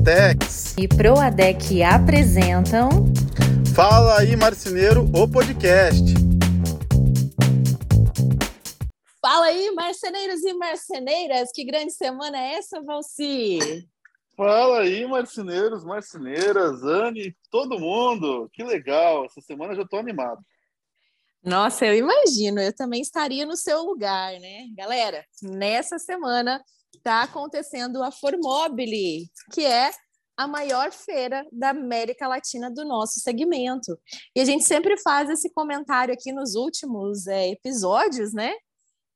Duratex e Proadec apresentam Fala aí Marceneiro, o podcast. Fala aí, marceneiros e marceneiras, que grande semana é essa, Valci? Fala aí, marceneiros, marceneiras, Anne, todo mundo, que legal, essa semana eu já estou animado. Nossa, eu imagino, eu também estaria no seu lugar, né? Galera, nessa semana está acontecendo a Formobile, que é a maior feira da América Latina do nosso segmento. E a gente sempre faz esse comentário aqui nos últimos é, episódios, né?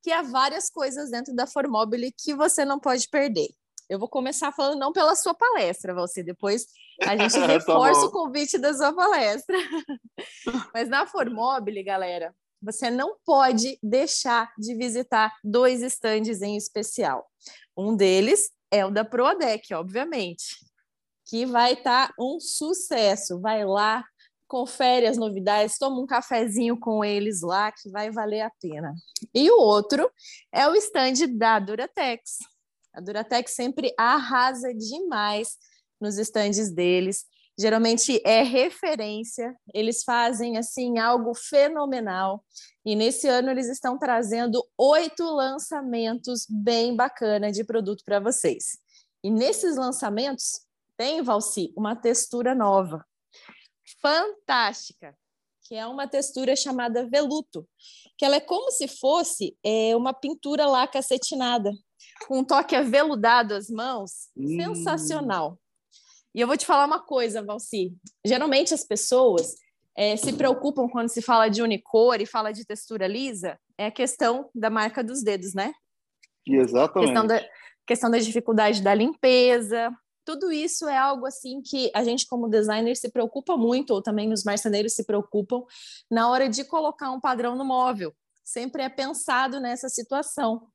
Que há várias coisas dentro da Formobile que você não pode perder. Eu vou começar falando não pela sua palestra, você depois a gente tá reforça o convite da sua palestra. Mas na Formobile, galera, você não pode deixar de visitar dois estandes em especial. Um deles é o da Proadec, obviamente, que vai estar tá um sucesso. Vai lá, confere as novidades, toma um cafezinho com eles lá, que vai valer a pena. E o outro é o stand da Duratex. A Duratex sempre arrasa demais nos estandes deles. Geralmente é referência, eles fazem assim algo fenomenal. E nesse ano eles estão trazendo oito lançamentos bem bacana de produto para vocês. E nesses lançamentos tem, Valci, uma textura nova, fantástica, que é uma textura chamada veluto, que ela é como se fosse é, uma pintura laca acetinada, com um toque aveludado às mãos, hum. sensacional. E eu vou te falar uma coisa, Valci. Geralmente as pessoas é, se preocupam quando se fala de unicor e fala de textura lisa, é a questão da marca dos dedos, né? Exatamente. Questão da, questão da dificuldade da limpeza. Tudo isso é algo assim que a gente, como designer, se preocupa muito, ou também os marceneiros se preocupam, na hora de colocar um padrão no móvel. Sempre é pensado nessa situação.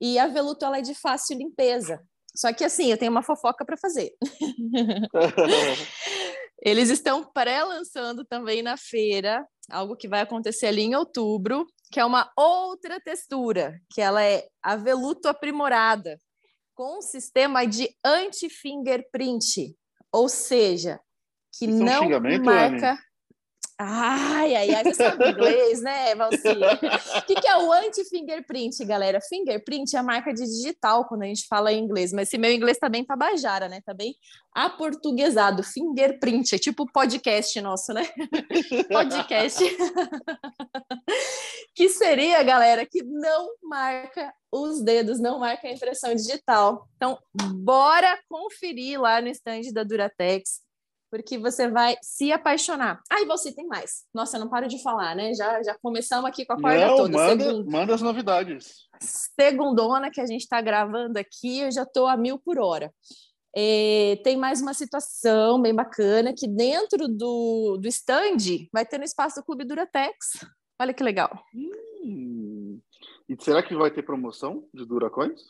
E a veluto ela é de fácil limpeza. Só que assim, eu tenho uma fofoca para fazer. Eles estão pré-lançando também na feira, algo que vai acontecer ali em outubro, que é uma outra textura, que ela é a veluto aprimorada, com um sistema de anti-fingerprint, ou seja, que Isso não é um marca. Ai, ai, ai, você sabe inglês, né, Valcinha? O que, que é o anti-fingerprint, galera? Fingerprint é a marca de digital quando a gente fala em inglês, mas esse meu inglês tá bem tabajara, né? Tá bem aportuguesado. Fingerprint, é tipo podcast nosso, né? podcast. que seria, galera, que não marca os dedos, não marca a impressão digital. Então, bora conferir lá no stand da Duratex porque você vai se apaixonar. Ah, e você tem mais. Nossa, eu não paro de falar, né? Já, já começamos aqui com a corda não, toda. Manda, Segundo... manda as novidades. Segundona que a gente está gravando aqui, eu já estou a mil por hora. É, tem mais uma situação bem bacana que dentro do, do stand vai ter no espaço do Clube Duratex. Olha que legal. Hum. E será que vai ter promoção de Duracoins?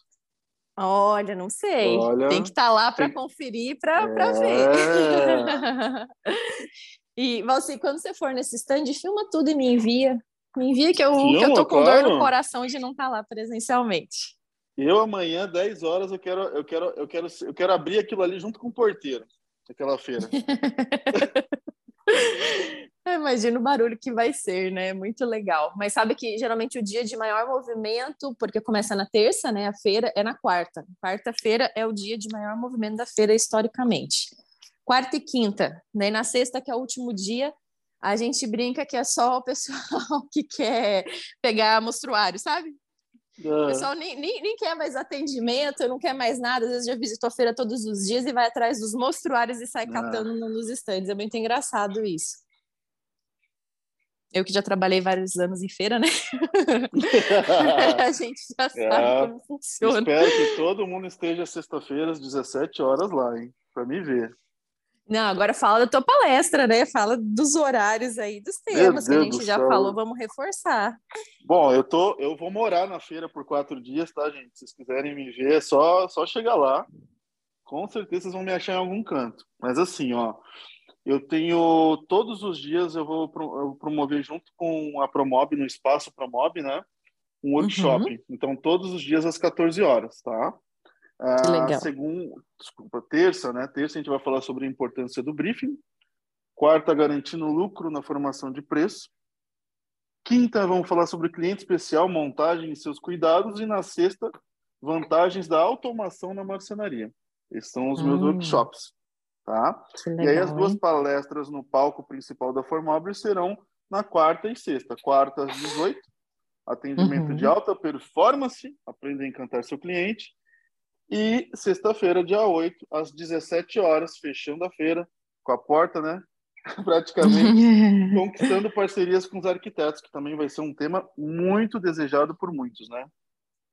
Olha, não sei. Olha, tem que estar tá lá para tem... conferir, para é... ver. e, Valci, quando você for nesse stand, filma tudo e me envia. Me envia que eu, Filma, que eu tô com claro. dor no coração de não estar tá lá presencialmente. Eu amanhã, 10 horas, eu quero, eu quero, eu quero, eu quero abrir aquilo ali junto com o porteiro, aquela feira. Imagina o barulho que vai ser, né? Muito legal. Mas sabe que geralmente o dia de maior movimento, porque começa na terça, né? A feira é na quarta. Quarta-feira é o dia de maior movimento da feira historicamente. Quarta e quinta, né? Na sexta, que é o último dia, a gente brinca que é só o pessoal que quer pegar mostruário, sabe? O pessoal nem, nem, nem, quer mais atendimento, não quer mais nada. Às vezes já visitou a feira todos os dias e vai atrás dos mostruários e sai catando nos estandes. É muito engraçado isso. Eu que já trabalhei vários anos em feira, né? a gente já sabe é, como funciona. Espero que todo mundo esteja sexta-feira às 17 horas lá, hein? Para me ver. Não, agora fala da tua palestra, né? Fala dos horários aí, dos temas que a gente já céu. falou, vamos reforçar. Bom, eu tô, eu vou morar na feira por quatro dias, tá, gente? Se vocês quiserem me ver, é só, só chegar lá. Com certeza vocês vão me achar em algum canto. Mas assim, ó, eu tenho todos os dias eu vou promover junto com a Promob no espaço Promob, né? Um workshop. Uhum. Então todos os dias às 14 horas, tá? Uh, segundo, desculpa, terça, né? Terça a gente vai falar sobre a importância do briefing. Quarta, garantindo lucro na formação de preço. Quinta, vamos falar sobre cliente especial, montagem e seus cuidados. E na sexta, vantagens da automação na marcenaria. Esses são os meus hum. workshops, tá? Legal, e aí as duas hein? palestras no palco principal da Formobile serão na quarta e sexta. Quarta às 18, atendimento uhum. de alta performance, aprenda a encantar seu cliente. E sexta-feira, dia 8, às 17 horas, fechando a feira, com a porta, né? Praticamente conquistando parcerias com os arquitetos, que também vai ser um tema muito desejado por muitos, né?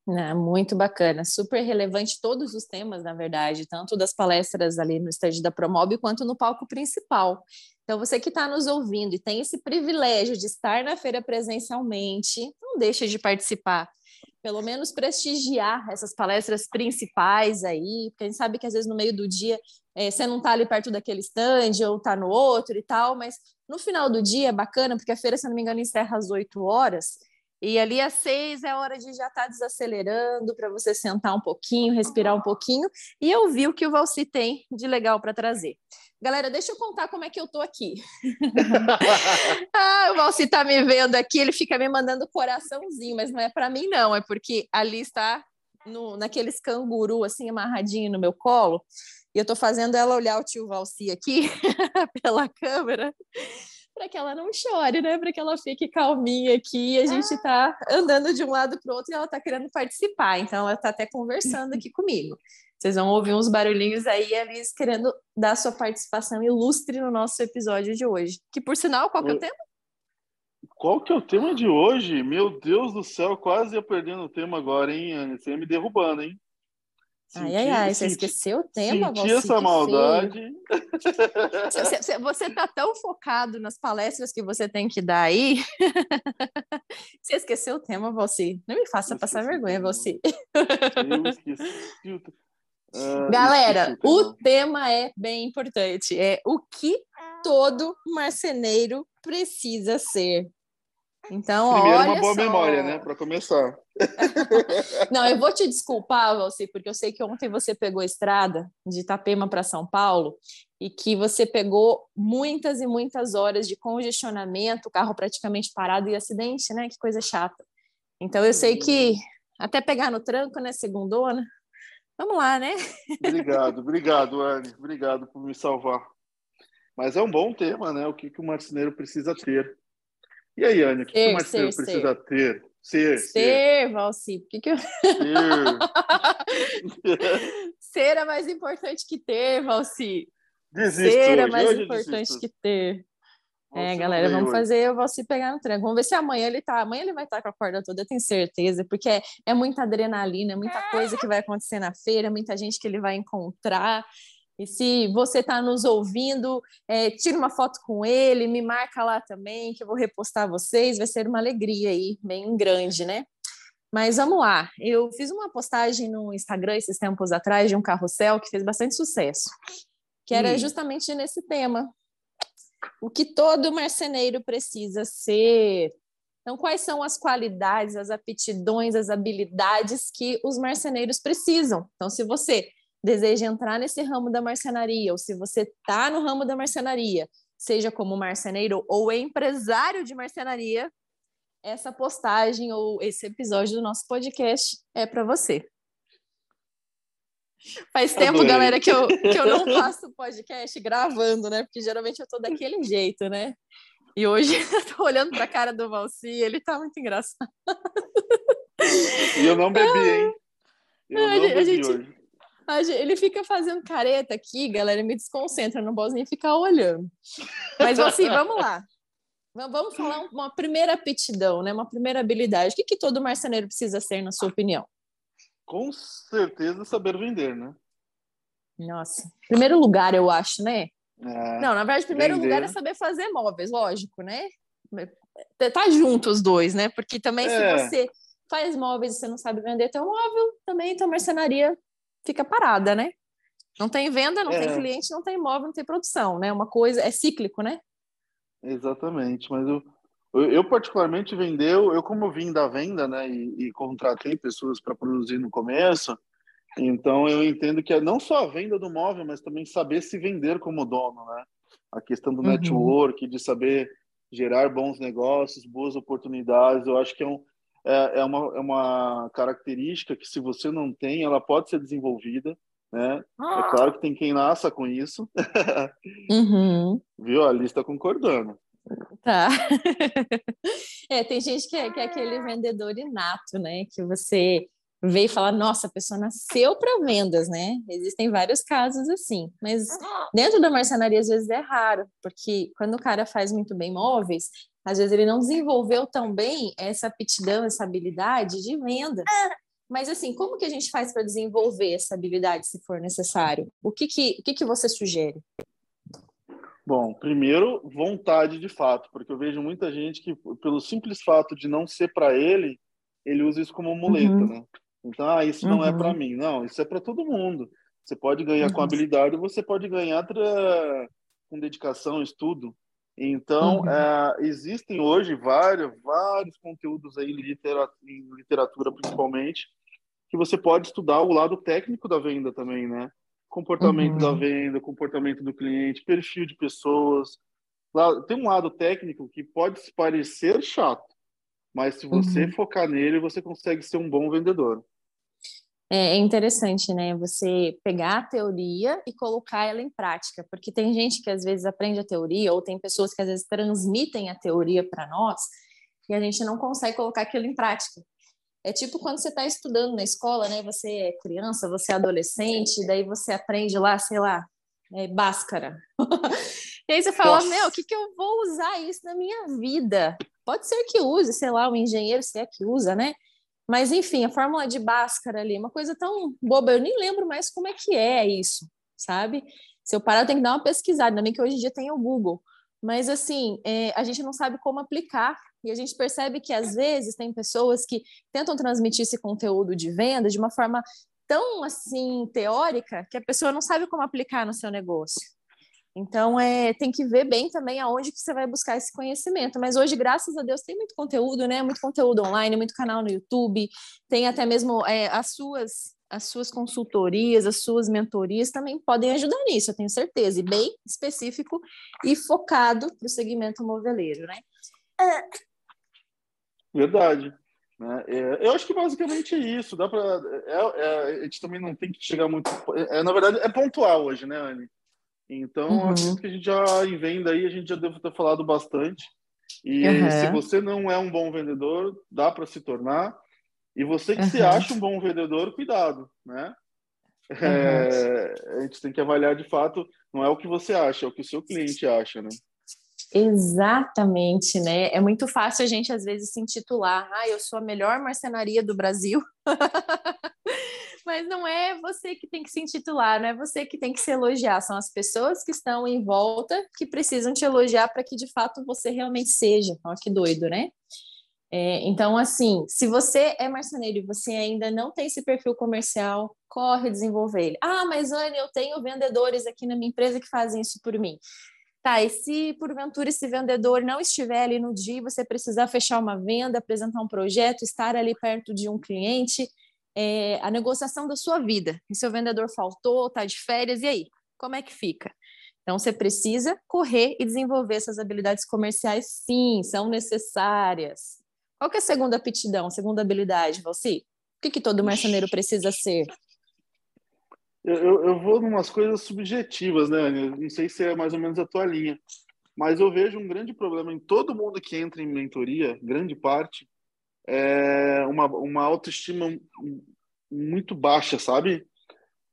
Não, muito bacana, super relevante todos os temas, na verdade, tanto das palestras ali no estádio da Promob quanto no palco principal. Então, você que está nos ouvindo e tem esse privilégio de estar na feira presencialmente, não deixe de participar pelo menos prestigiar essas palestras principais aí, porque a gente sabe que às vezes no meio do dia é, você não está ali perto daquele stand ou está no outro e tal, mas no final do dia é bacana, porque a feira, se não me engano, encerra às 8 horas, e ali às seis é hora de já estar tá desacelerando para você sentar um pouquinho, respirar um pouquinho e ouvir o que o Valci tem de legal para trazer. Galera, deixa eu contar como é que eu tô aqui. ah, o Valci tá me vendo aqui, ele fica me mandando coraçãozinho, mas não é para mim não, é porque ali está no, naqueles canguru assim amarradinho no meu colo, e eu tô fazendo ela olhar o tio Valci aqui pela câmera para que ela não chore, né? Para que ela fique calminha aqui. A gente está andando de um lado para o outro e ela está querendo participar. Então, ela está até conversando aqui comigo. Vocês vão ouvir uns barulhinhos aí, eles querendo dar sua participação ilustre no nosso episódio de hoje. Que, por sinal, qual que é o tema? Qual que é o tema de hoje? Meu Deus do céu, quase ia perdendo o tema agora, hein, Anne? Você ia me derrubando, hein? Senti, ai, ai, ai, você esqueceu o tema, Senti essa maldade. Você, você tá tão focado nas palestras que você tem que dar aí. Você esqueceu o tema, você. Não me faça passar vergonha, você. Eu esqueci. Uh, Galera, o tema é bem importante. É o que todo marceneiro precisa ser. Então, Primeiro, olha uma boa só. memória, né? Para começar. Não, eu vou te desculpar, Valci, porque eu sei que ontem você pegou a estrada de Itapema para São Paulo e que você pegou muitas e muitas horas de congestionamento, carro praticamente parado e acidente, né? Que coisa chata. Então, eu sei que até pegar no tranco, né? Segundona. Vamos lá, né? Obrigado, obrigado, Anne. Obrigado por me salvar. Mas é um bom tema, né? O que, que o marceneiro precisa ter. E aí, Anne, o que, ser, que o marceneiro ser, precisa ser. ter? Ser, ser, ser. Valci. O que, que eu... Ser. ser é mais importante que ter, Valci. Desisto ser é hoje. mais hoje importante que ter. é, galera, vamos hoje. fazer o Valci pegar no trem. Vamos ver se amanhã ele tá. Amanhã ele vai estar com a corda toda, eu tenho certeza, porque é, é muita adrenalina, é muita coisa que vai acontecer na feira, muita gente que ele vai encontrar. E se você está nos ouvindo, é, tira uma foto com ele, me marca lá também, que eu vou repostar vocês, vai ser uma alegria aí, bem grande, né? Mas vamos lá, eu fiz uma postagem no Instagram esses tempos atrás de um carrossel que fez bastante sucesso, que era hum. justamente nesse tema. O que todo marceneiro precisa ser. Então, quais são as qualidades, as aptidões, as habilidades que os marceneiros precisam? Então, se você deseja entrar nesse ramo da marcenaria, ou se você está no ramo da marcenaria, seja como marceneiro ou empresário de marcenaria, essa postagem ou esse episódio do nosso podcast é para você. Faz tempo, Adorei. galera, que eu, que eu não faço podcast gravando, né? Porque geralmente eu tô daquele jeito, né? E hoje eu tô olhando para a cara do Valci, ele tá muito engraçado. E eu não bebi, hein? Eu não, bebi a gente, hoje. Ele fica fazendo careta aqui, galera, me desconcentra, não posso nem ficar olhando. Mas assim, vamos lá. Vamos falar uma primeira aptidão, né? Uma primeira habilidade. O que, que todo marceneiro precisa ser, na sua opinião? Com certeza saber vender, né? Nossa. Primeiro lugar, eu acho, né? É, não, na verdade, primeiro vender. lugar é saber fazer móveis, lógico, né? Tá junto os dois, né? Porque também é. se você faz móveis e você não sabe vender teu móvel, também tua marcenaria fica parada, né? Não tem venda, não é. tem cliente, não tem imóvel, não tem produção, né? Uma coisa é cíclico, né? Exatamente, mas eu, eu particularmente vendeu, eu como vim da venda, né, e, e contratei pessoas para produzir no começo, Então eu entendo que é não só a venda do móvel, mas também saber se vender como dono, né? A questão do uhum. network, de saber gerar bons negócios, boas oportunidades, eu acho que é, um, é, é, uma, é uma característica que se você não tem, ela pode ser desenvolvida, né? É ah. claro que tem quem nasça com isso. Uhum. Viu? A lista concordando. Tá. é, tem gente que é, que é aquele vendedor inato, né? Que você vê e fala, nossa, a pessoa nasceu para vendas, né? Existem vários casos assim, mas dentro da marcenaria às vezes é raro, porque quando o cara faz muito bem móveis, às vezes ele não desenvolveu tão bem essa aptidão, essa habilidade de venda. Mas assim, como que a gente faz para desenvolver essa habilidade, se for necessário? O que que, o que, que você sugere? Bom, primeiro, vontade de fato, porque eu vejo muita gente que, pelo simples fato de não ser para ele, ele usa isso como muleta, uhum. né? Então, ah, isso não é para uhum. mim. Não, isso é para todo mundo. Você pode ganhar uhum. com habilidade, você pode ganhar com dedicação, estudo. Então, uhum. é, existem hoje vários, vários conteúdos aí em literatura, em literatura, principalmente, que você pode estudar o lado técnico da venda também, né? Comportamento da uhum. venda, comportamento do cliente, perfil de pessoas. Tem um lado técnico que pode parecer chato, mas se você uhum. focar nele, você consegue ser um bom vendedor. É, é interessante, né? Você pegar a teoria e colocar ela em prática, porque tem gente que às vezes aprende a teoria, ou tem pessoas que às vezes transmitem a teoria para nós, e a gente não consegue colocar aquilo em prática. É tipo quando você está estudando na escola, né? Você é criança, você é adolescente, daí você aprende lá, sei lá, é, Bhaskara. e aí você fala, Nossa. meu, o que, que eu vou usar isso na minha vida? Pode ser que use, sei lá, um engenheiro, se é que usa, né? Mas, enfim, a fórmula de Bhaskara ali, uma coisa tão boba, eu nem lembro mais como é que é isso, sabe? Se eu parar, eu tenho que dar uma pesquisada, ainda bem que hoje em dia tem o Google. Mas, assim, é, a gente não sabe como aplicar. E a gente percebe que, às vezes, tem pessoas que tentam transmitir esse conteúdo de venda de uma forma tão, assim, teórica, que a pessoa não sabe como aplicar no seu negócio. Então, é, tem que ver bem também aonde que você vai buscar esse conhecimento. Mas hoje, graças a Deus, tem muito conteúdo, né? Muito conteúdo online, muito canal no YouTube, tem até mesmo é, as suas as suas consultorias, as suas mentorias também podem ajudar nisso, eu tenho certeza, e bem específico e focado para o segmento moveleiro, né? Verdade. Né? É, eu acho que basicamente é isso. Dá para é, é, a gente também não tem que chegar muito. É, na verdade, é pontual hoje, né, Anne? Então, uhum. acredito que a gente já em venda aí, a gente já deve ter falado bastante. E uhum. se você não é um bom vendedor, dá para se tornar. E você que uhum. se acha um bom vendedor, cuidado, né? É, a gente tem que avaliar de fato, não é o que você acha, é o que o seu cliente acha, né? Exatamente, né? É muito fácil a gente às vezes se intitular, ah, eu sou a melhor marcenaria do Brasil. Mas não é você que tem que se intitular, não é você que tem que se elogiar, são as pessoas que estão em volta que precisam te elogiar para que de fato você realmente seja. Olha que doido, né? É, então, assim, se você é marceneiro e você ainda não tem esse perfil comercial, corre desenvolver ele. Ah, mas Anne, eu tenho vendedores aqui na minha empresa que fazem isso por mim. Tá, e se porventura esse vendedor não estiver ali no dia, você precisar fechar uma venda, apresentar um projeto, estar ali perto de um cliente, é, a negociação da sua vida. E seu vendedor faltou, está de férias, e aí? Como é que fica? Então, você precisa correr e desenvolver essas habilidades comerciais, sim, são necessárias. Qual que é a segunda aptidão, segunda habilidade, Valci? O que, que todo marceneiro precisa ser? Eu, eu vou em umas coisas subjetivas, né, Não sei se é mais ou menos a tua linha, mas eu vejo um grande problema em todo mundo que entra em mentoria, grande parte, é uma, uma autoestima muito baixa, sabe?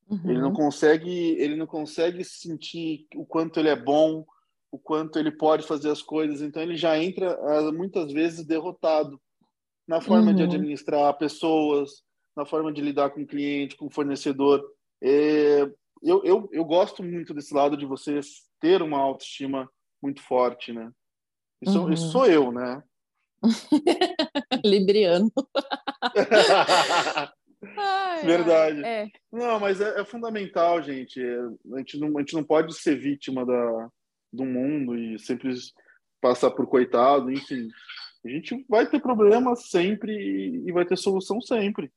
Uhum. Ele não consegue, ele não consegue sentir o quanto ele é bom, o quanto ele pode fazer as coisas. Então ele já entra ah, muitas vezes derrotado na forma uhum. de administrar pessoas, na forma de lidar com o cliente, com o fornecedor. É, eu, eu, eu gosto muito desse lado de você ter uma autoestima muito forte, né? Isso, uhum. isso sou eu, né? Libriano. ai, Verdade. É. Não, mas é, é, fundamental, gente. A gente, não, a gente não pode ser vítima da, do mundo e sempre passar por coitado, enfim. A gente vai ter problema sempre e vai ter solução sempre.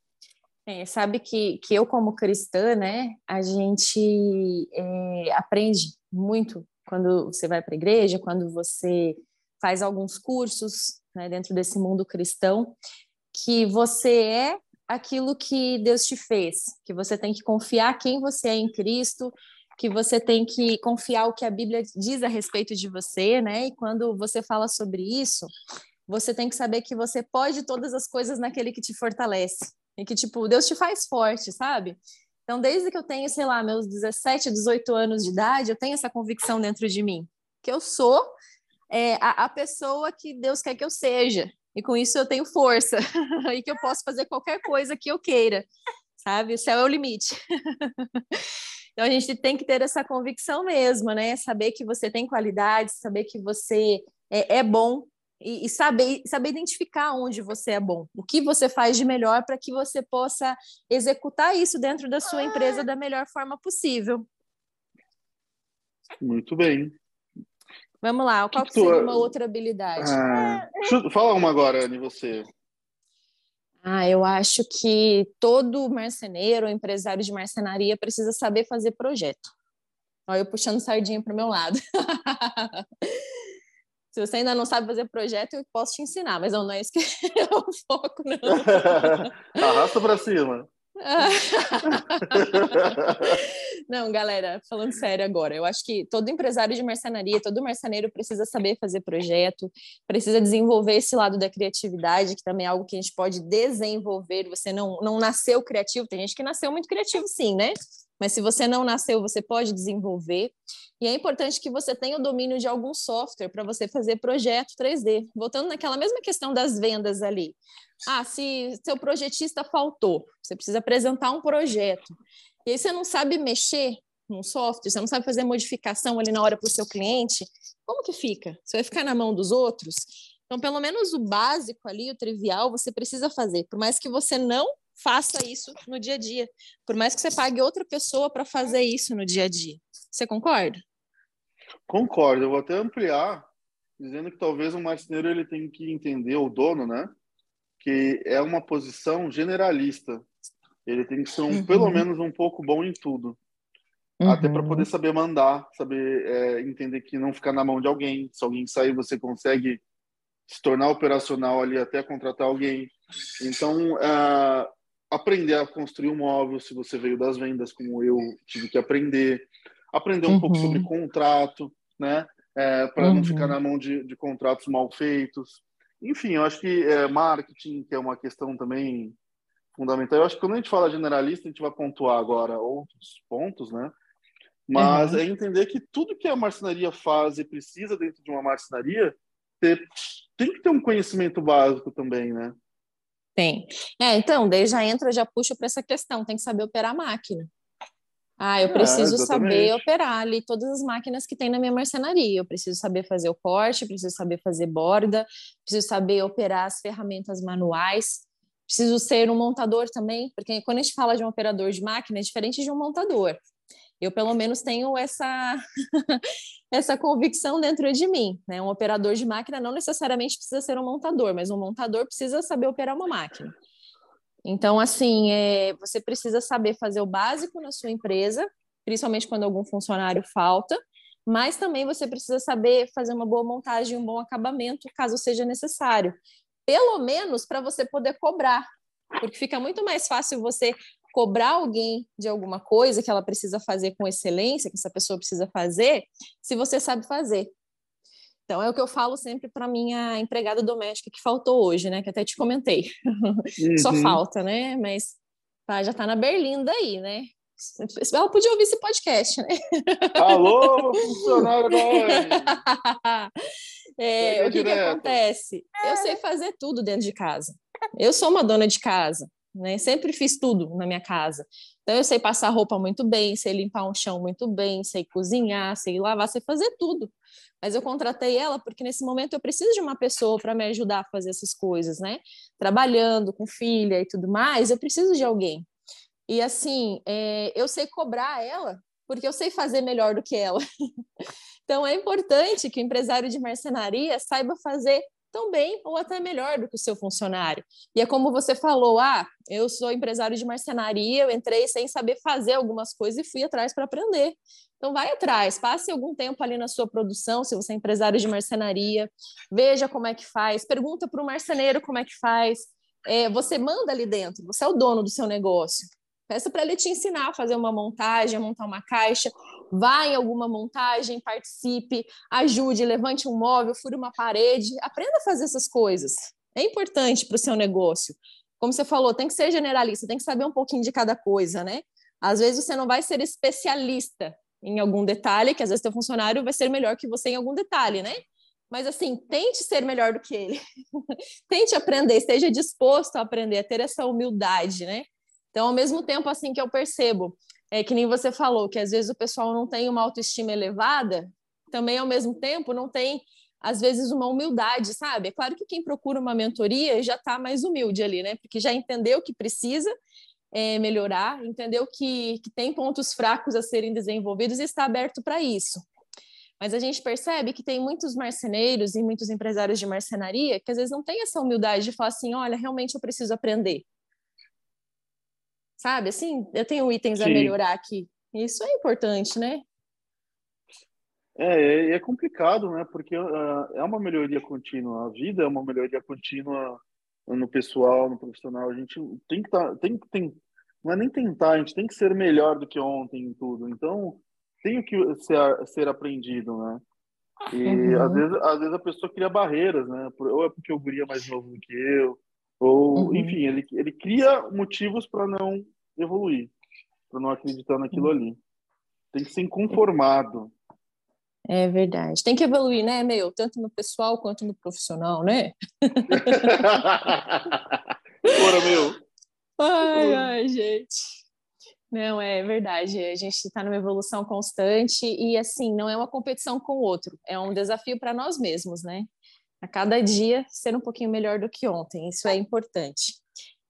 É, sabe que, que eu, como cristã, né, a gente é, aprende muito quando você vai para a igreja, quando você faz alguns cursos né, dentro desse mundo cristão, que você é aquilo que Deus te fez, que você tem que confiar quem você é em Cristo, que você tem que confiar o que a Bíblia diz a respeito de você, né? E quando você fala sobre isso, você tem que saber que você pode todas as coisas naquele que te fortalece. E que, tipo, Deus te faz forte, sabe? Então, desde que eu tenho, sei lá, meus 17, 18 anos de idade, eu tenho essa convicção dentro de mim, que eu sou é, a, a pessoa que Deus quer que eu seja. E com isso eu tenho força e que eu posso fazer qualquer coisa que eu queira, sabe? O céu é o limite. então a gente tem que ter essa convicção mesmo, né? Saber que você tem qualidade, saber que você é, é bom e, e, saber, saber identificar onde você é bom, o que você faz de melhor para que você possa executar isso dentro da sua empresa da melhor forma possível. Muito bem. Vamos lá, qual que, que seria uma outra habilidade? Ah, fala uma agora, Anne, você. Ah, eu acho que todo marceneiro, empresário de marcenaria precisa saber fazer projeto. Olha eu puxando sardinha para o meu lado. Se você ainda não sabe fazer projeto, eu posso te ensinar, mas não é isso que é o foco, não. Arrasta para cima. Não, galera, falando sério agora, eu acho que todo empresário de marcenaria, todo marceneiro precisa saber fazer projeto, precisa desenvolver esse lado da criatividade, que também é algo que a gente pode desenvolver. Você não, não nasceu criativo, tem gente que nasceu muito criativo, sim, né? Mas se você não nasceu, você pode desenvolver. E é importante que você tenha o domínio de algum software para você fazer projeto 3D. Voltando naquela mesma questão das vendas ali. Ah, se seu projetista faltou, você precisa apresentar um projeto. E aí você não sabe mexer num software, você não sabe fazer modificação ali na hora para o seu cliente, como que fica? Você vai ficar na mão dos outros? Então, pelo menos o básico ali, o trivial, você precisa fazer. Por mais que você não faça isso no dia a dia. Por mais que você pague outra pessoa para fazer isso no dia a dia. Você concorda? Concordo. Eu vou até ampliar, dizendo que talvez o marceneiro ele tem que entender, o dono, né? Que é uma posição generalista. Ele tem que ser, um, uhum. pelo menos, um pouco bom em tudo. Uhum. Até para poder saber mandar, saber é, entender que não ficar na mão de alguém. Se alguém sair, você consegue se tornar operacional ali até contratar alguém. Então, uh, aprender a construir um móvel, se você veio das vendas, como eu tive que aprender, aprender um uhum. pouco sobre contrato, né? É, para uhum. não ficar na mão de, de, contratos mal feitos. Enfim, eu acho que é, marketing, que é uma questão também fundamental. Eu acho que quando a gente fala generalista, a gente vai pontuar agora outros pontos, né? Mas uhum. é entender que tudo que a marcenaria faz e precisa dentro de uma marcenaria ter, tem que ter um conhecimento básico também, né? Tem. É, então, daí já entra, já puxa para essa questão, tem que saber operar a máquina. Ah, eu é, preciso saber operar ali todas as máquinas que tem na minha marcenaria. Eu preciso saber fazer o corte, preciso saber fazer borda, preciso saber operar as ferramentas manuais. Preciso ser um montador também, porque quando a gente fala de um operador de máquina, é diferente de um montador. Eu, pelo menos, tenho essa, essa convicção dentro de mim. Né? Um operador de máquina não necessariamente precisa ser um montador, mas um montador precisa saber operar uma máquina. Então, assim, é, você precisa saber fazer o básico na sua empresa, principalmente quando algum funcionário falta, mas também você precisa saber fazer uma boa montagem, um bom acabamento, caso seja necessário. Pelo menos para você poder cobrar, porque fica muito mais fácil você cobrar alguém de alguma coisa que ela precisa fazer com excelência, que essa pessoa precisa fazer, se você sabe fazer. Então, é o que eu falo sempre para minha empregada doméstica que faltou hoje, né? Que até te comentei. Uhum. Só falta, né? Mas tá, já está na Berlinda aí, né? Ela podia ouvir esse podcast, né? Alô, funcionário da é, O que, que acontece? Eu sei fazer tudo dentro de casa. Eu sou uma dona de casa né? Sempre fiz tudo na minha casa. Então eu sei passar roupa muito bem, sei limpar um chão muito bem, sei cozinhar, sei lavar, sei fazer tudo. Mas eu contratei ela porque nesse momento eu preciso de uma pessoa para me ajudar a fazer essas coisas, né? Trabalhando com filha e tudo mais, eu preciso de alguém. E assim, é, eu sei cobrar ela porque eu sei fazer melhor do que ela. então é importante que o empresário de marcenaria saiba fazer tão bem ou até melhor do que o seu funcionário. E é como você falou: ah, eu sou empresário de marcenaria, eu entrei sem saber fazer algumas coisas e fui atrás para aprender. Então, vai atrás, passe algum tempo ali na sua produção, se você é empresário de marcenaria, veja como é que faz, pergunta para o marceneiro como é que faz. É, você manda ali dentro, você é o dono do seu negócio. Peça para ele te ensinar a fazer uma montagem, a montar uma caixa. Vá em alguma montagem, participe, ajude, levante um móvel, fure uma parede. Aprenda a fazer essas coisas. É importante para o seu negócio. Como você falou, tem que ser generalista, tem que saber um pouquinho de cada coisa, né? Às vezes você não vai ser especialista em algum detalhe, que às vezes seu funcionário vai ser melhor que você em algum detalhe, né? Mas assim, tente ser melhor do que ele. tente aprender, esteja disposto a aprender, a ter essa humildade, né? Então, ao mesmo tempo, assim que eu percebo, é que nem você falou, que às vezes o pessoal não tem uma autoestima elevada, também ao mesmo tempo não tem, às vezes, uma humildade, sabe? É claro que quem procura uma mentoria já está mais humilde ali, né? Porque já entendeu que precisa é, melhorar, entendeu que, que tem pontos fracos a serem desenvolvidos e está aberto para isso. Mas a gente percebe que tem muitos marceneiros e muitos empresários de marcenaria que às vezes não têm essa humildade de falar assim: olha, realmente eu preciso aprender sabe? Assim, eu tenho itens Sim. a melhorar aqui. Isso é importante, né? É, é, é complicado, né? Porque uh, é uma melhoria contínua. A vida é uma melhoria contínua no pessoal, no profissional. A gente tem que tá, tem que tem, não é nem tentar, a gente tem que ser melhor do que ontem em tudo. Então, tem que ser, ser aprendido, né? E uhum. às, vezes, às vezes a pessoa cria barreiras, né? Ou é porque o guri é mais novo do que eu, ou, uhum. enfim, ele, ele cria motivos para não evoluir, para não acreditar naquilo ali. Tem que ser inconformado. É verdade. Tem que evoluir, né, meu? Tanto no pessoal quanto no profissional, né? Bora, meu. Ai, ai, gente. Não, é verdade. A gente está numa evolução constante e, assim, não é uma competição com o outro, é um desafio para nós mesmos, né? A cada dia ser um pouquinho melhor do que ontem, isso é importante.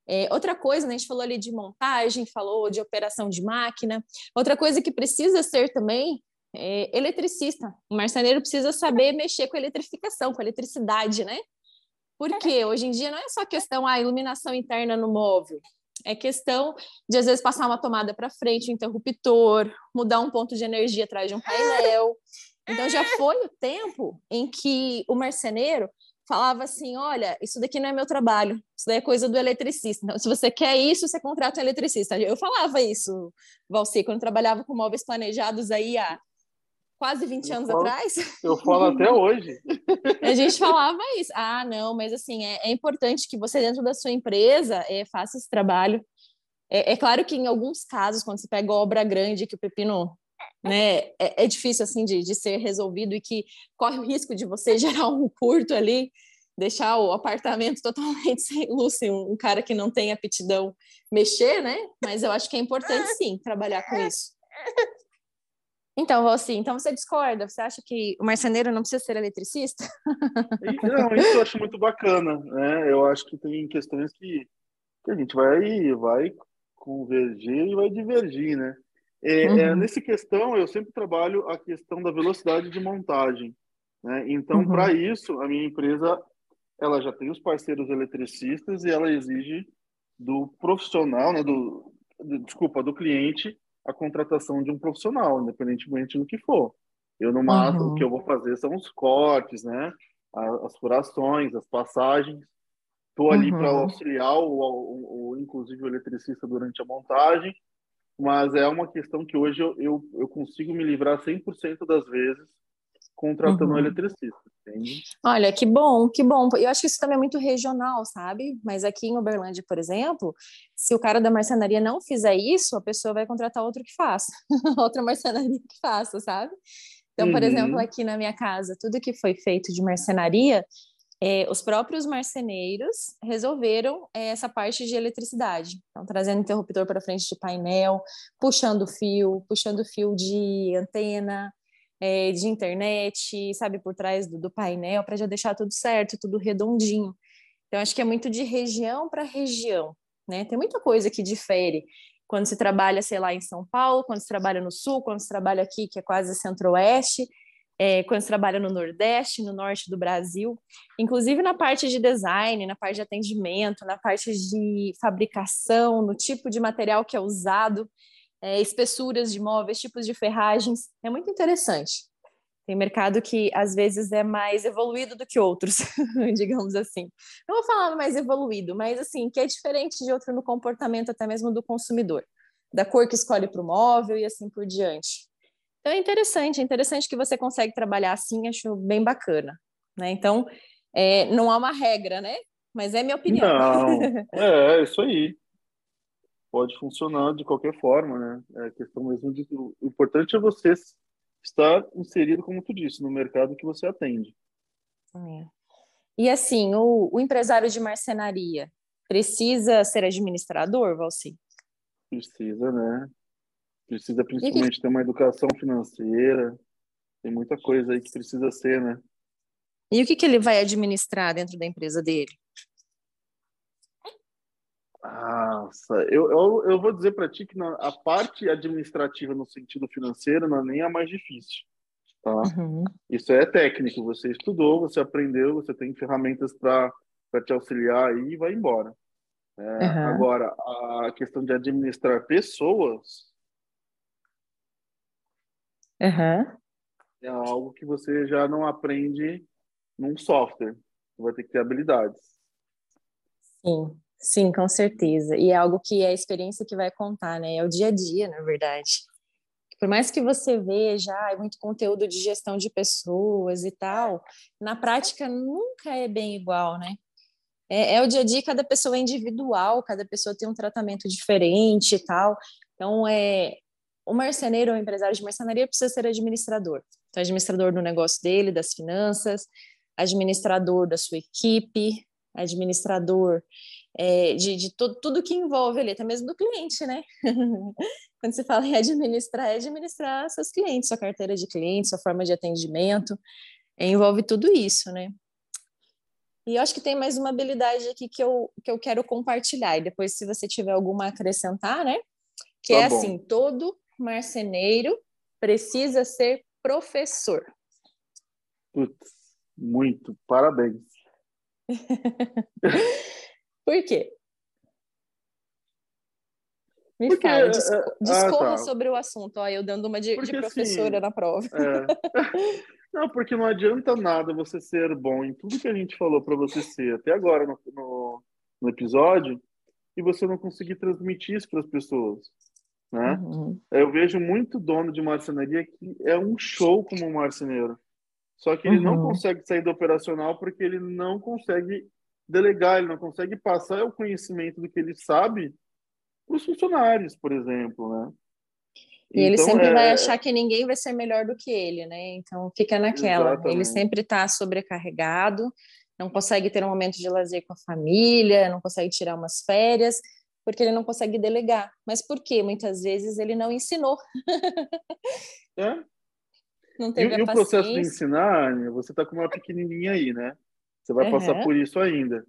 É, outra coisa, né, a gente falou ali de montagem, falou de operação de máquina. Outra coisa que precisa ser também é eletricista. O marceneiro precisa saber mexer com a eletrificação, com a eletricidade, né? Porque hoje em dia não é só questão a ah, iluminação interna no móvel, é questão de às vezes passar uma tomada para frente, um interruptor, mudar um ponto de energia atrás de um painel. Então já foi o tempo em que o marceneiro falava assim: olha, isso daqui não é meu trabalho, isso daí é coisa do eletricista. Então, se você quer isso, você contrata um eletricista. Eu falava isso, Valci, quando trabalhava com móveis planejados aí há quase 20 eu anos falo, atrás. Eu falo até hoje. A gente falava isso. Ah, não, mas assim, é, é importante que você, dentro da sua empresa, é, faça esse trabalho. É, é, claro que em alguns casos, quando você pega obra grande, que o pepino né, é, é difícil assim de, de ser resolvido e que corre o risco de você gerar um curto ali, deixar o apartamento totalmente sem luz, um, um cara que não tem aptidão mexer, né? Mas eu acho que é importante sim trabalhar com isso. Então, assim, então você discorda? Você acha que o marceneiro não precisa ser eletricista? Não, isso eu acho muito bacana, né? Eu acho que tem questões que, que a gente vai, vai convergir e vai divergir, né? É, é, uhum. é, nesse questão, eu sempre trabalho a questão da velocidade de montagem. Né? Então, uhum. para isso, a minha empresa ela já tem os parceiros eletricistas e ela exige do profissional, né, do, do, desculpa, do cliente, a contratação de um profissional, independentemente do que for. Eu, no máximo, uhum. o que eu vou fazer são os cortes, né, as furações, as passagens. Estou ali para uhum. auxiliar, o, o, o, inclusive, o eletricista durante a montagem mas é uma questão que hoje eu, eu, eu consigo me livrar 100% das vezes contratando uhum. um eletricista, entende? Olha, que bom, que bom. Eu acho que isso também é muito regional, sabe? Mas aqui em Uberlândia, por exemplo, se o cara da marcenaria não fizer isso, a pessoa vai contratar outro que faça, outra marcenaria que faça, sabe? Então, por uhum. exemplo, aqui na minha casa, tudo que foi feito de marcenaria, é, os próprios marceneiros resolveram é, essa parte de eletricidade. Então, trazendo interruptor para frente de painel, puxando fio, puxando fio de antena, é, de internet, sabe, por trás do, do painel, para já deixar tudo certo, tudo redondinho. Então, acho que é muito de região para região, né? Tem muita coisa que difere quando se trabalha, sei lá, em São Paulo, quando se trabalha no Sul, quando se trabalha aqui, que é quase centro-oeste, é, quando você trabalha no Nordeste, no Norte do Brasil, inclusive na parte de design, na parte de atendimento, na parte de fabricação, no tipo de material que é usado, é, espessuras de móveis, tipos de ferragens, é muito interessante. Tem mercado que às vezes é mais evoluído do que outros, digamos assim. Não vou falar mais evoluído, mas assim, que é diferente de outro no comportamento até mesmo do consumidor, da cor que escolhe para o móvel e assim por diante. Então é interessante, é interessante que você consegue trabalhar assim, acho bem bacana. Né? Então, é, não há uma regra, né? Mas é minha opinião. Não, é, é isso aí. Pode funcionar de qualquer forma, né? É questão mesmo de. O importante é você estar inserido, como tu disse, no mercado que você atende. É. E assim, o, o, empresário de marcenaria precisa ser administrador, Valci? Precisa, né? Precisa principalmente que... ter uma educação financeira. Tem muita coisa aí que precisa ser, né? E o que, que ele vai administrar dentro da empresa dele? Nossa, eu, eu, eu vou dizer para ti que a parte administrativa no sentido financeiro não é nem a mais difícil. Tá? Uhum. Isso é técnico, você estudou, você aprendeu, você tem ferramentas para te auxiliar aí e vai embora. É, uhum. Agora, a questão de administrar pessoas, Uhum. É algo que você já não aprende num software. Você vai ter que ter habilidades. Sim, sim, com certeza. E é algo que é a experiência que vai contar, né? É o dia a dia, na verdade. Por mais que você veja ah, muito conteúdo de gestão de pessoas e tal, na prática nunca é bem igual, né? É, é, o dia a dia, cada pessoa é individual, cada pessoa tem um tratamento diferente e tal. Então, é, o marceneiro ou empresário de marcenaria precisa ser administrador. Então, administrador do negócio dele, das finanças, administrador da sua equipe, administrador é, de, de todo, tudo que envolve ali, até mesmo do cliente, né? Quando se fala em administrar, é administrar seus clientes, sua carteira de clientes, sua forma de atendimento, é, envolve tudo isso, né? E eu acho que tem mais uma habilidade aqui que eu, que eu quero compartilhar, e depois, se você tiver alguma a acrescentar, né? Que tá é bom. assim, todo marceneiro precisa ser professor. Putz, muito, parabéns. Por quê? Me Porque, fala, discorra é, ah, tá. sobre o assunto. Ó, eu dando uma de, de assim, professora assim, na prova. É. Não, porque não adianta nada você ser bom em tudo que a gente falou para você ser até agora no, no, no, episódio e você não conseguir transmitir isso para as pessoas. Né? Uhum. Eu vejo muito dono de marcenaria que é um show como marceneiro. Só que ele uhum. não consegue sair do operacional porque ele não consegue delegar, ele não consegue passar o conhecimento do que ele sabe para os funcionários, por exemplo, né? E então, ele sempre é... vai achar que ninguém vai ser melhor do que ele, né? Então fica naquela. Exatamente. Ele sempre está sobrecarregado, não consegue ter um momento de lazer com a família, não consegue tirar umas férias porque ele não consegue delegar. Mas por quê? Muitas vezes ele não ensinou. É. Não teve e, e o processo de ensinar, você está com uma pequenininha aí, né? Você vai uhum. passar por isso ainda.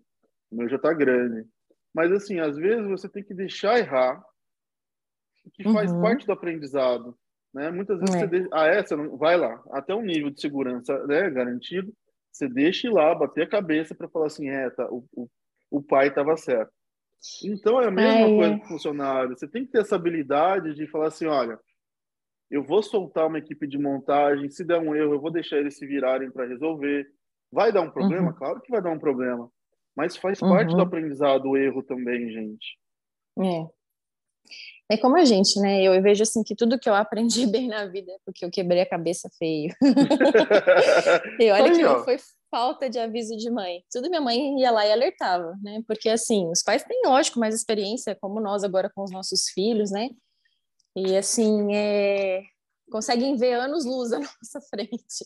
O meu já está grande. Mas, assim, às vezes você tem que deixar errar, que faz uhum. parte do aprendizado. Né? Muitas vezes é. você deixa... Ah, essa é? vai lá. Até um nível de segurança né, garantido, você deixa ir lá, bater a cabeça para falar assim, é, tá, o, o, o pai estava certo. Então é a mesma Ai. coisa com funcionário. Você tem que ter essa habilidade de falar assim, olha, eu vou soltar uma equipe de montagem, se der um erro, eu vou deixar eles se virarem para resolver. Vai dar um problema? Uhum. Claro que vai dar um problema. Mas faz uhum. parte do aprendizado o erro também, gente. É. É como a gente, né? Eu vejo assim que tudo que eu aprendi bem na vida é porque eu quebrei a cabeça feio. e olha que não foi falta de aviso de mãe. Tudo minha mãe ia lá e alertava, né? Porque assim, os pais têm, lógico, mais experiência, como nós agora com os nossos filhos, né? E assim, é... conseguem ver anos luz à nossa frente.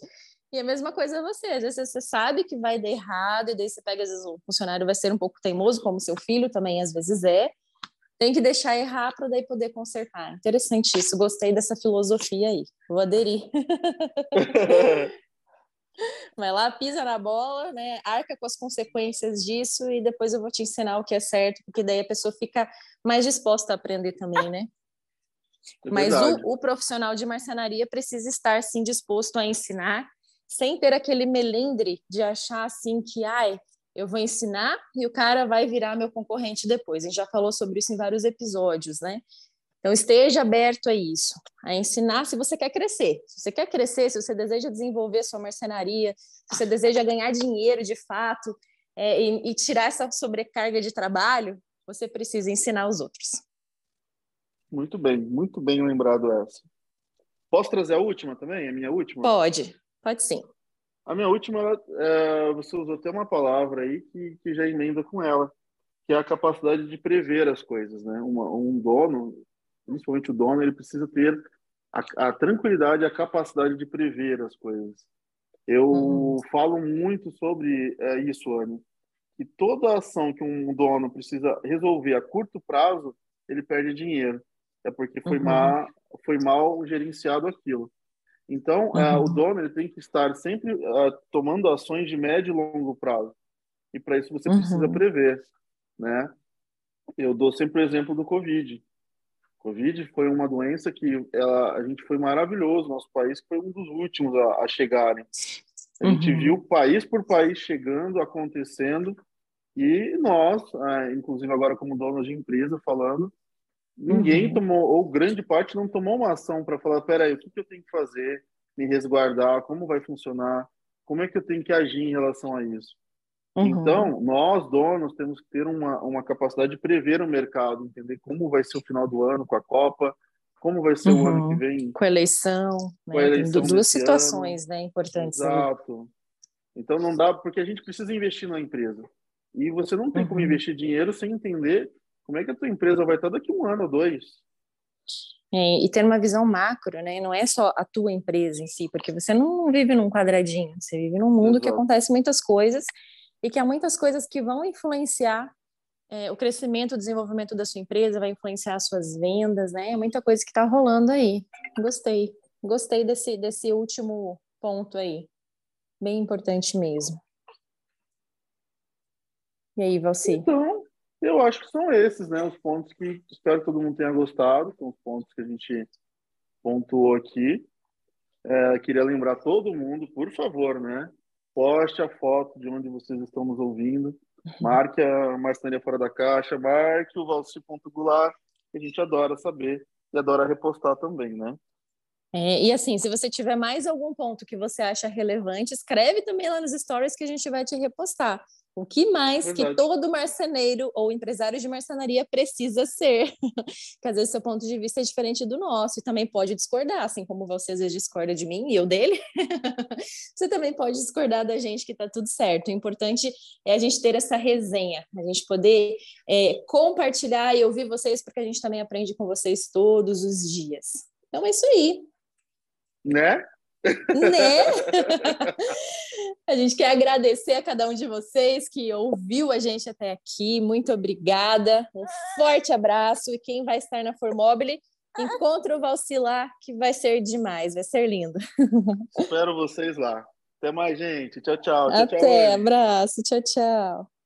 E a mesma coisa você, às vezes você sabe que vai dar errado, e daí você pega, às vezes o funcionário vai ser um pouco teimoso, como seu filho também às vezes é. Tem que deixar errar para daí poder consertar. Interessante isso, gostei dessa filosofia aí. Vou aderir. Vai lá, pisa na bola, né? Arca com as consequências disso e depois eu vou te ensinar o que é certo, porque daí a pessoa fica mais disposta a aprender também, né? É Mas o, o, profissional de marcenaria precisa estar sim disposto a ensinar, sem ter aquele melindre de achar assim que, ai, eu vou ensinar e o cara vai virar meu concorrente depois. A gente já falou sobre isso em vários episódios, né? Então, esteja aberto a isso, a ensinar se você quer crescer. Se você quer crescer, se você deseja desenvolver sua marcenaria, se você deseja ganhar dinheiro de fato é, e, e tirar essa sobrecarga de trabalho, você precisa ensinar os outros. Muito bem, muito bem lembrado essa. Posso trazer a última também? A minha última? Pode, pode sim. A minha última, é, você usou até uma palavra aí que, que já emenda com ela, que é a capacidade de prever as coisas, né? Uma, um dono, principalmente o dono, ele precisa ter a, a tranquilidade, a capacidade de prever as coisas. Eu uhum. falo muito sobre é, isso, Anne, que toda ação que um dono precisa resolver a curto prazo, ele perde dinheiro. É porque foi, uhum. mal, foi mal gerenciado aquilo. Então, uhum. uh, o dono ele tem que estar sempre uh, tomando ações de médio e longo prazo. E para isso você precisa uhum. prever, né? Eu dou sempre o exemplo do Covid. Covid foi uma doença que ela, a gente foi maravilhoso, nosso país foi um dos últimos a, a chegarem. A gente uhum. viu país por país chegando, acontecendo, e nós, uh, inclusive agora como dono de empresa falando, Ninguém uhum. tomou, ou grande parte não tomou uma ação para falar: peraí, o que, que eu tenho que fazer, me resguardar, como vai funcionar, como é que eu tenho que agir em relação a isso. Uhum. Então, nós, donos, temos que ter uma, uma capacidade de prever o mercado, entender como vai ser o final do ano com a Copa, como vai ser uhum. o ano que uhum. vem. Com a eleição. Com a né? eleição duas situações né, importantes. Exato. Aí. Então, não dá, porque a gente precisa investir na empresa. E você não tem como uhum. investir dinheiro sem entender como é que a tua empresa vai estar daqui um ano ou dois? É, e ter uma visão macro, né? Não é só a tua empresa em si, porque você não vive num quadradinho, você vive num mundo Exato. que acontece muitas coisas e que há muitas coisas que vão influenciar é, o crescimento, o desenvolvimento da sua empresa, vai influenciar as suas vendas, né? É muita coisa que está rolando aí. Gostei, gostei desse, desse último ponto aí. Bem importante mesmo. E aí, Valci? Então, eu acho que são esses, né, os pontos que espero que todo mundo tenha gostado, são os pontos que a gente pontuou aqui. É, queria lembrar todo mundo, por favor, né, poste a foto de onde vocês estão nos ouvindo, marque a Marcenaria Fora da Caixa, marque o Valci.gular, que a gente adora saber e adora repostar também, né? É, e assim, se você tiver mais algum ponto que você acha relevante, escreve também lá nos stories que a gente vai te repostar. O que mais Verdade. que todo marceneiro ou empresário de marcenaria precisa ser? que às vezes seu ponto de vista é diferente do nosso e também pode discordar, assim como você às vezes discorda de mim e eu dele. você também pode discordar da gente que tá tudo certo. O importante é a gente ter essa resenha, a gente poder é, compartilhar e ouvir vocês, porque a gente também aprende com vocês todos os dias. Então é isso aí. Né? Né? a gente quer agradecer a cada um de vocês que ouviu a gente até aqui. Muito obrigada. Um forte abraço. E quem vai estar na Formobile, encontra o Valcilar, que vai ser demais, vai ser lindo. Espero vocês lá. Até mais, gente. Tchau, tchau. Até, tchau, abraço. Tchau, tchau.